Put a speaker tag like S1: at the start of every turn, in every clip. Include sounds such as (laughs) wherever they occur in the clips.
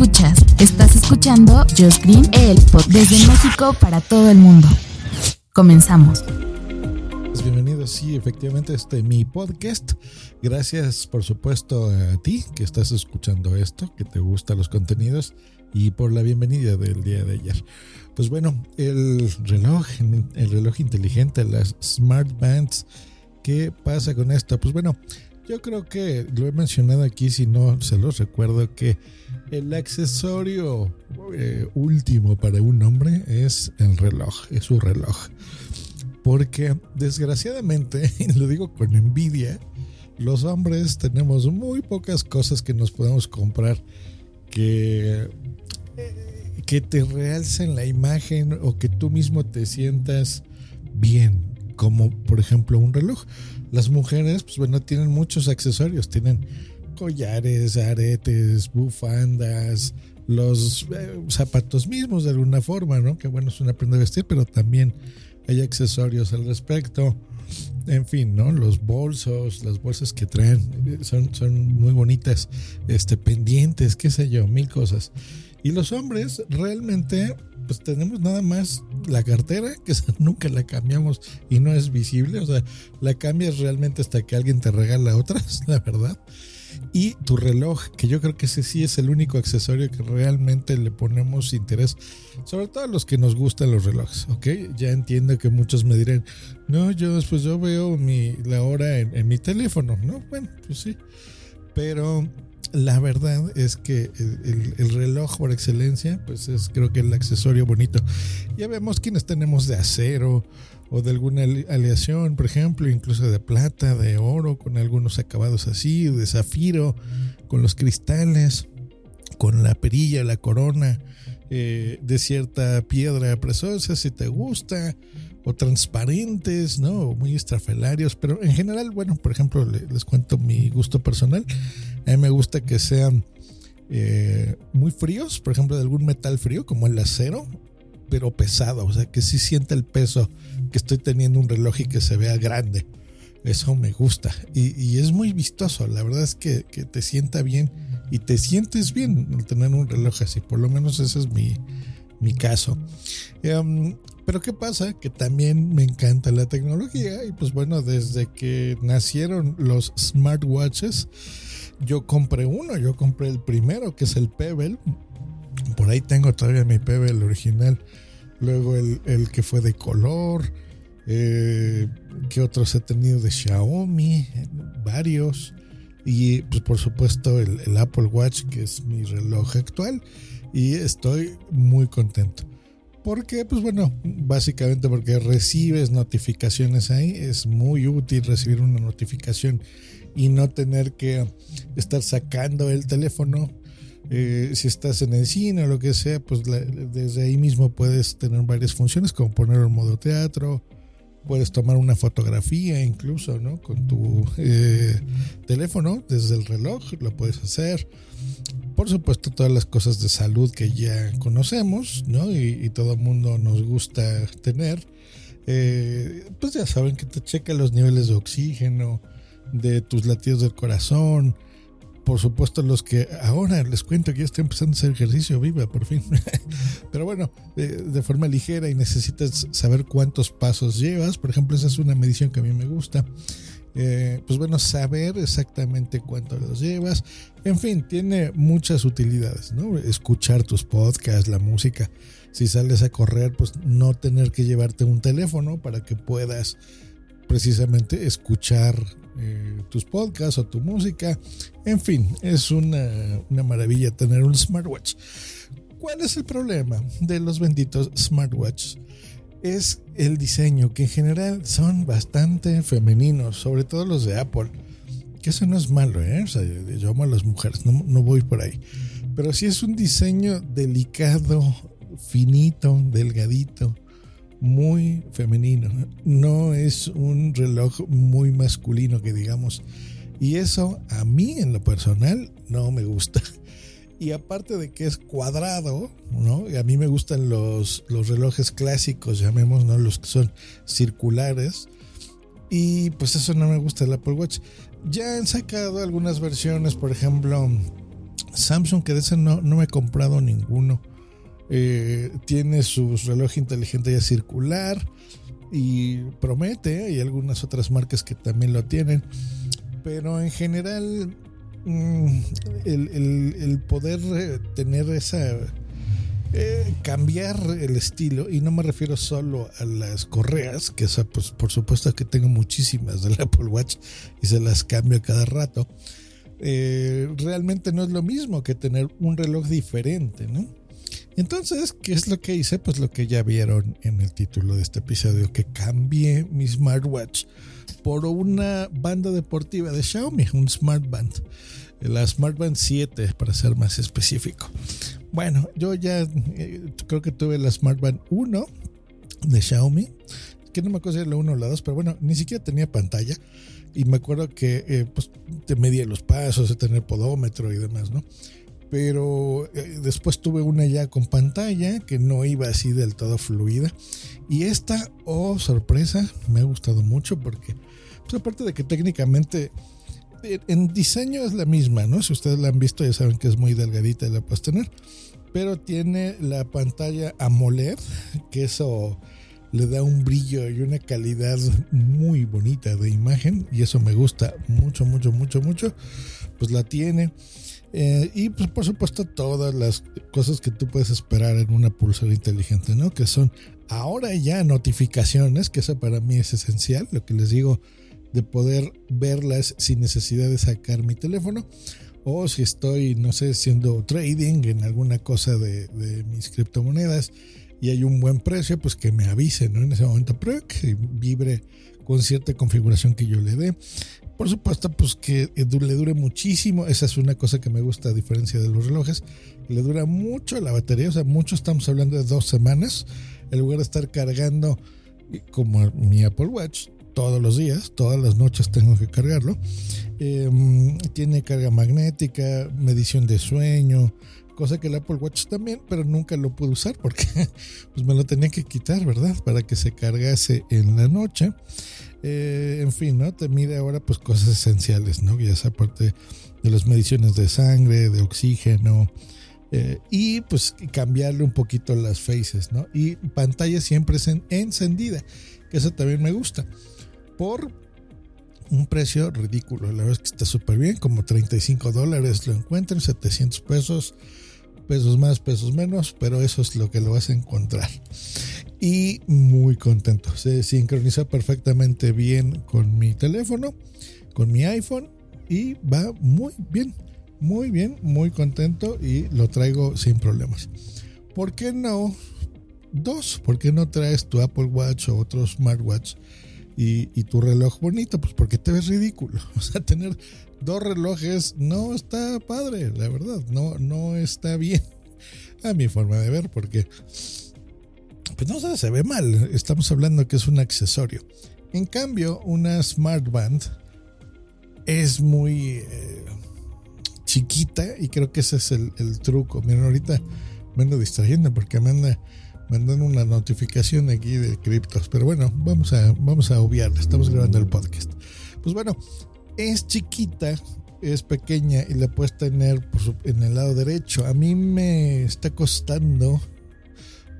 S1: Escuchas, estás escuchando Josh Green, el pod desde México para todo el mundo. Comenzamos.
S2: Bienvenidos, sí, efectivamente, este mi podcast. Gracias, por supuesto, a ti que estás escuchando esto, que te gustan los contenidos y por la bienvenida del día de ayer. Pues bueno, el reloj, el reloj inteligente, las smart bands, ¿qué pasa con esto? Pues bueno, yo creo que lo he mencionado aquí, si no se los recuerdo, que el accesorio eh, último para un hombre es el reloj, es su reloj. Porque desgraciadamente, (laughs) y lo digo con envidia, los hombres tenemos muy pocas cosas que nos podemos comprar que, que te realcen la imagen o que tú mismo te sientas bien, como por ejemplo un reloj. Las mujeres, pues bueno, tienen muchos accesorios, tienen collares, aretes, bufandas, los eh, zapatos mismos de alguna forma, ¿no? Que bueno, es una prenda de vestir, pero también hay accesorios al respecto. En fin, ¿no? Los bolsos, las bolsas que traen son, son muy bonitas, este, pendientes, qué sé yo, mil cosas. Y los hombres realmente, pues tenemos nada más la cartera, que (laughs) nunca la cambiamos y no es visible, o sea, la cambias realmente hasta que alguien te regala otras, (laughs) la verdad y tu reloj, que yo creo que ese sí es el único accesorio que realmente le ponemos interés, sobre todo a los que nos gustan los relojes, ¿ok? Ya entiendo que muchos me dirán, no, yo después yo veo mi, la hora en, mi teléfono, ¿no? Bueno, pues sí, pero la verdad es que el, el, reloj por excelencia, pues es creo que el accesorio bonito. Ya vemos quienes tenemos de acero o de alguna aleación, por ejemplo, incluso de plata, de oro, con algunos acabados así, de zafiro, con los cristales, con la perilla, la corona, eh, de cierta piedra preciosa, si te gusta, o transparentes, ¿no? muy estrafelarios, pero en general, bueno, por ejemplo, les, cuento mi gusto personal. A mí me gusta que sean eh, muy fríos, por ejemplo, de algún metal frío, como el acero, pero pesado, o sea, que sí sienta el peso que estoy teniendo un reloj y que se vea grande. Eso me gusta y, es muy vistoso. La verdad es que, te sienta bien y te sientes bien al tener un reloj así. Por lo menos ese es mi, mi caso. Em, pero ¿qué pasa? Que también me encanta la tecnología y pues bueno, desde que nacieron los smartwatches, yo compré uno, yo compré el primero que es el Pebble por ahí tengo todavía mi Pebble original. Luego el, que fue de color. Eh, que otros he tenido de Xiaomi? Varios. Y pues por supuesto el, Apple Watch, que es mi reloj actual. Y estoy muy contento. Porque, pues bueno, básicamente porque recibes notificaciones ahí. Es muy útil recibir una notificación y no tener que estar sacando el teléfono eh, si estás en el cine o lo que sea, pues desde ahí mismo puedes tener varias funciones, como ponerlo en modo teatro, puedes tomar una fotografía incluso, ¿no? Con tu eh, teléfono, desde el reloj, lo puedes hacer. Por supuesto, todas las cosas de salud que ya conocemos, ¿no? Y, todo el mundo nos gusta tener. Eh, pues ya saben que te checa los niveles de oxígeno, de tus latidos del corazón, por supuesto los que ahora les cuento que ya estoy empezando a hacer ejercicio viva por fin. (laughs) Pero bueno de, forma ligera y necesitas saber cuántos pasos llevas. Por ejemplo esa es una medición que a mí me gusta. Eh, pues bueno saber exactamente cuánto los llevas. En fin tiene muchas utilidades no escuchar tus podcasts la música. Si sales a correr pues no tener que llevarte un teléfono para que puedas precisamente escuchar eh, tus podcasts o tu música. En fin, es una, una maravilla tener un smartwatch. ¿Cuál es el problema de los benditos smartwatches? Es el diseño, que en general son bastante femeninos, sobre todo los de Apple. Que eso no es malo, ¿eh? O sea, yo amo a las mujeres, no, no voy por ahí. Pero sí es un diseño delicado, finito, delgadito, muy femenino. No es un reloj muy masculino que digamos. Y eso a mí en lo personal no me gusta. Y aparte de que es cuadrado, ¿no? A mí me gustan los, los relojes clásicos, llamemos, ¿no? Los que son circulares. Y pues eso no me gusta el Apple Watch. Ya han sacado algunas versiones, por ejemplo, Samsung, que de ese no, no me he comprado ninguno. Eh, tiene su reloj inteligente ya circular y promete, hay algunas otras marcas que también lo tienen, pero en general mm, el, poder eh, tener esa... Eh, cambiar el estilo y no me refiero solo a las correas que esa pues por supuesto que tengo muchísimas del Apple Watch y se las cambio cada rato realmente no es lo mismo que tener un reloj diferente ¿no? Entonces, ¿qué es lo que hice? Pues lo que ya vieron en el título de este episodio, que cambié mi smartwatch por una banda deportiva de Xiaomi, un smartband, la Smartband 7 para ser más específico. Bueno, yo ya eh, creo que tuve la Smartband 1 de Xiaomi, que no me acuerdo si era la 1 o la 2, pero bueno, ni siquiera tenía pantalla. Y me acuerdo que eh, pues, te medía los pasos, de tener podómetro y demás, ¿no? Pero eh, después tuve una ya con pantalla que no iba así del todo fluida. Y esta, oh sorpresa, me ha gustado mucho porque, pues aparte de que técnicamente eh, en diseño es la misma, ¿no? Si ustedes la han visto ya saben que es muy delgadita y la puedes tener. Pero tiene la pantalla AMOLED, que eso le da un brillo y una calidad muy bonita de imagen. Y eso me gusta mucho, mucho, mucho, mucho. Pues la tiene. Eh, y pues por supuesto todas las cosas que tú puedes esperar en una pulsera inteligente, ¿no? Que son ahora ya notificaciones, que eso para mí es esencial, lo que les digo, de poder verlas sin necesidad de sacar mi teléfono. O si estoy, no sé, haciendo trading en alguna cosa de, mis criptomonedas y hay un buen precio, pues que me avise, ¿no? En ese momento, pero que vibre con cierta configuración que yo le dé. Por supuesto, pues que le dure muchísimo. Esa es una cosa que me gusta a diferencia de los relojes. Le dura mucho la batería. O sea, mucho estamos hablando de dos semanas. En lugar de estar cargando como mi Apple Watch todos los días, todas las noches tengo que cargarlo. Em, tiene carga magnética, medición de sueño, cosa que el Apple Watch también, pero nunca lo pude usar porque (laughs) pues me lo tenía que quitar, ¿verdad? Para que se cargase en la noche. Eh, en fin, ¿no? Te mide ahora pues cosas esenciales, ¿no? Ya sea aparte de las mediciones de sangre, de oxígeno, eh, y pues cambiarle un poquito las faces, ¿no? Y pantalla siempre es encendida, que eso también me gusta, por un precio ridículo, la verdad es que está súper bien, como 35 dólares lo encuentran, 700 pesos, pesos más, pesos menos, pero eso es lo que lo vas a encontrar y muy contento. Se sincroniza perfectamente bien con mi teléfono, con mi iPhone y va muy bien, muy bien, muy contento y lo traigo sin problemas. ¿Por qué no dos? ¿Por qué no traes tu Apple Watch o otro smartwatch y, y tu reloj bonito? Pues porque te ves ridículo. (laughs) O sea, tener dos relojes no está padre, la verdad, no, no está bien (laughs) a mi forma de ver porque pues no sé, se ve mal. Estamos hablando que es un accesorio. En cambio, una Smart Band es muy eh, chiquita y creo que ese es el, truco. Miren, ahorita me ando distrayendo porque me anda mandando una notificación aquí de criptos. Pero bueno, vamos a, vamos a obviarla. Estamos grabando el podcast. Pues bueno, es chiquita, es pequeña y la puedes tener en el lado derecho. A mí me está costando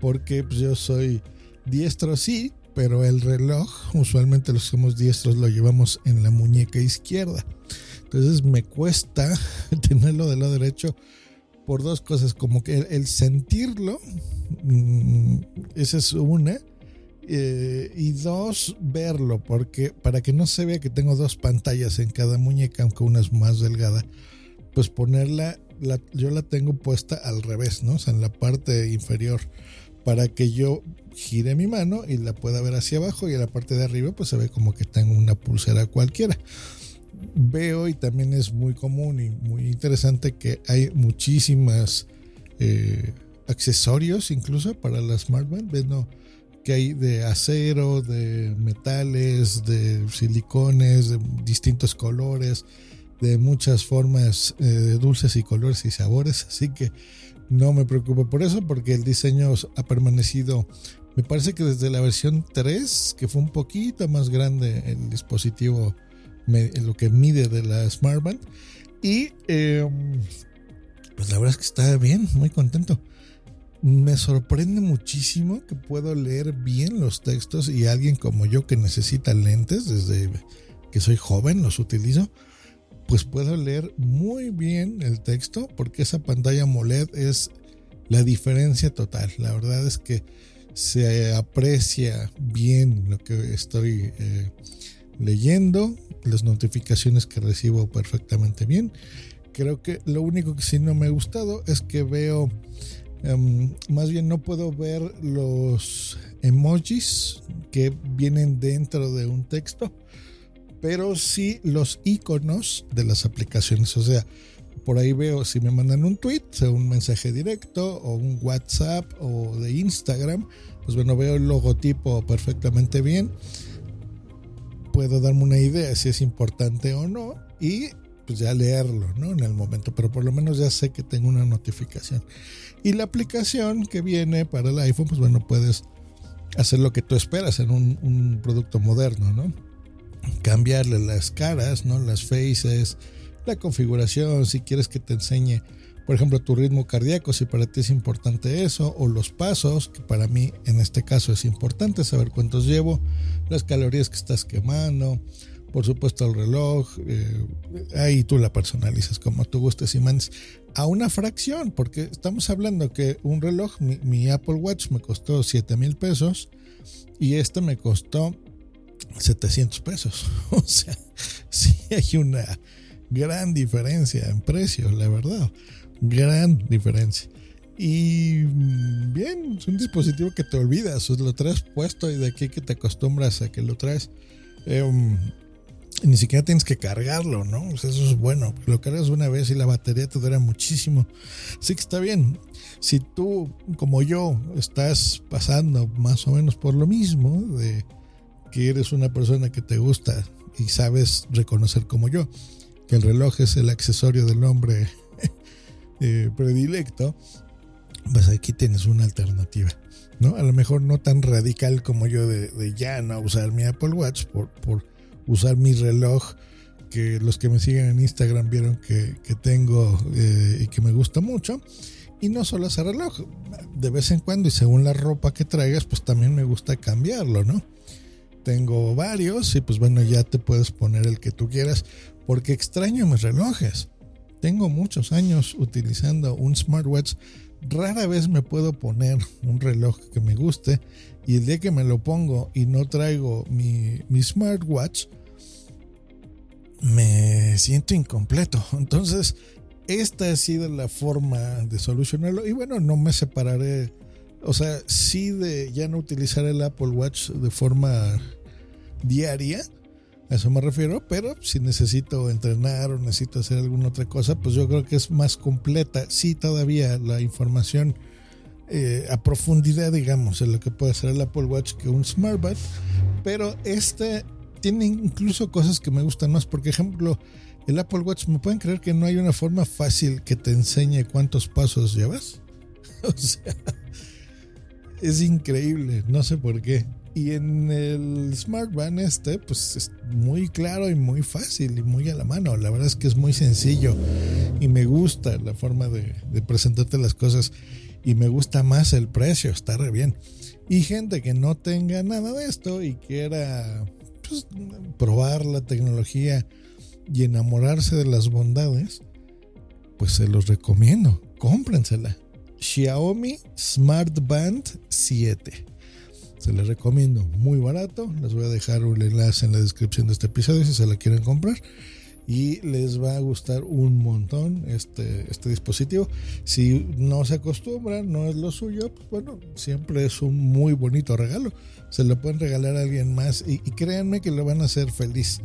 S2: porque pues, yo soy diestro, sí, pero el reloj, usualmente los que somos diestros lo llevamos en la muñeca izquierda. Entonces me cuesta (laughs) tenerlo del lado derecho por dos cosas, como que el, sentirlo, mm, esa es una, eh, y dos, verlo, porque para que no se vea que tengo dos pantallas en cada muñeca, aunque una es más delgada, pues ponerla, yo la tengo puesta al revés, ¿no? O sea, en la parte inferior para que yo gire mi mano y la pueda ver hacia abajo y en la parte de arriba pues se ve como que tengo una pulsera cualquiera. veo y también es muy común y muy interesante que hay muchísimas eh, accesorios incluso para la smartband. Bueno, que hay de acero, de metales, de silicones, de distintos colores, de muchas formas eh, de dulces y colores y sabores. Así que no me preocupo por eso porque el diseño ha permanecido, me parece que desde la versión 3, que fue un poquito más grande el dispositivo, lo que mide de la Smartband. Y em, pues la verdad es que está bien, muy contento me sorprende muchísimo que puedo leer bien los textos y alguien como yo que necesita lentes desde que soy joven los utilizo, pues puedo leer muy bien el texto porque esa pantalla AMOLED es la diferencia total. La verdad es que se aprecia bien lo que estoy eh, leyendo, las notificaciones que recibo perfectamente bien. Creo que lo único que sí no me ha gustado es que veo Em, más bien no puedo ver los emojis que vienen dentro de un texto, pero sí los iconos de las aplicaciones. O sea, por ahí veo si me mandan un tweet, sea un mensaje directo o un WhatsApp o de Instagram, pues bueno, veo el logotipo perfectamente bien. Puedo darme una idea si es importante o no y pues ya leerlo, ¿no? En el momento, pero por lo menos ya sé que tengo una notificación. Y la aplicación que viene para el iPhone, pues bueno, puedes hacer lo que tú esperas en un, producto moderno, ¿no? Cambiarle las caras, ¿no? Las faces, la configuración, si quieres que te enseñe, por ejemplo, tu ritmo cardíaco, si para ti es importante eso, o los pasos, que para mí en este caso es importante saber cuántos llevo, las calorías que estás quemando, por supuesto el reloj, eh, ahí tú la personalizas como tú gustes y mandes a una fracción, porque estamos hablando que un reloj, mi, Apple Watch me costó 7 mil pesos y este me costó 700 pesos. (laughs) O sea, sí hay una gran diferencia en precio, la verdad. Gran diferencia. Y bien, es un dispositivo que te olvidas, lo traes puesto y de aquí que te acostumbras a que lo traes. Em, ni siquiera tienes que cargarlo, ¿no? eso es bueno. Lo cargas una vez y la batería te dura muchísimo. Así que está bien. Si tú, como yo, estás pasando más o menos por lo mismo, de que eres una persona que te gusta y sabes reconocer como yo, que el reloj es el accesorio del hombre (laughs) eh, predilecto, pues aquí tienes una alternativa. ¿no? A lo mejor no tan radical como yo de, ya no usar mi Apple Watch por, por usar mi reloj que los que me siguen en Instagram vieron que, tengo eh, y que me gusta mucho. Y no solo ese reloj, de vez en cuando y según la ropa que traigas, pues también me gusta cambiarlo, ¿no? Tengo varios y pues bueno, ya te puedes poner el que tú quieras porque extraño mis relojes. Tengo muchos años utilizando un smartwatch. Rara vez me puedo poner un reloj que me guste y el día que me lo pongo y no traigo mi, mi smartwatch, me siento incompleto. (laughs) Entonces, esta ha sido la forma de solucionarlo. Y bueno, no me separaré. O sea, sí de ya no utilizar el Apple Watch de forma diaria. A eso me refiero, pero si necesito entrenar o necesito hacer alguna otra cosa, pues yo creo que es más completa. Sí, todavía la información eh, a profundidad, digamos, en lo que puede hacer el Apple Watch que un smartwatch, pero este tiene incluso cosas que me gustan más. Por ejemplo, el Apple Watch, ¿me pueden creer que no hay una forma fácil que te enseñe cuántos pasos llevas? (laughs) o sea, es increíble, no sé por qué. Y en el Smart Band este, pues es muy claro y muy fácil y muy a la mano. La verdad es que es muy sencillo y me gusta la forma de, de presentarte las cosas y me gusta más el precio, está re bien. Y gente que no tenga nada de esto y quiera pues, probar la tecnología y enamorarse de las bondades, pues se los recomiendo. Cómprensela. Xiaomi Smart Band 7. Se les recomiendo, muy barato. Les voy a dejar un enlace en la descripción de este episodio si se la quieren comprar. Y les va a gustar un montón este, este dispositivo. Si no se acostumbran, no es lo suyo, pues bueno, siempre es un muy bonito regalo se lo pueden regalar a alguien más y, créanme que lo van a hacer feliz.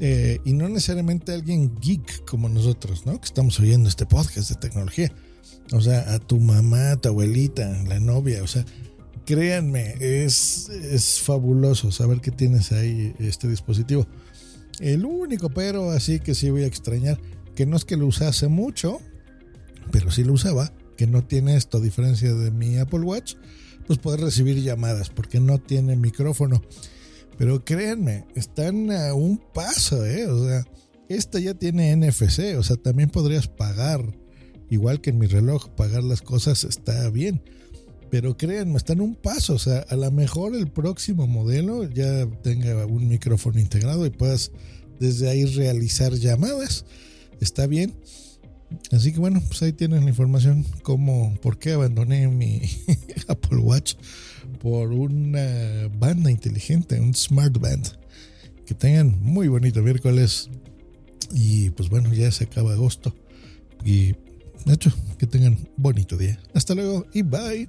S2: Eh, y no necesariamente alguien geek como nosotros, ¿no? Que estamos oyendo este podcast de tecnología. O sea, a tu mamá, a tu abuelita, la novia, o sea, créanme, es, es fabuloso saber que tienes ahí este dispositivo. El único pero así que sí voy a extrañar, que no es que lo usase mucho, pero sí lo usaba, que no tiene esto, a diferencia de mi Apple Watch, pues poder recibir llamadas, porque no tiene micrófono. Pero créanme, están a un paso, ¿eh? O sea, esta ya tiene NFC, o sea, también podrías pagar, igual que en mi reloj, pagar las cosas está bien. Pero créanme, están un paso, o sea, a lo mejor el próximo modelo ya tenga un micrófono integrado y puedas desde ahí realizar llamadas. Está bien. Así que bueno, pues ahí tienen la información, cómo, por qué abandoné mi (laughs) Apple Watch por una banda inteligente, un smart band. Que tengan muy bonito miércoles. Y pues bueno, ya se acaba agosto. Y de hecho, que tengan bonito día. Hasta luego y bye.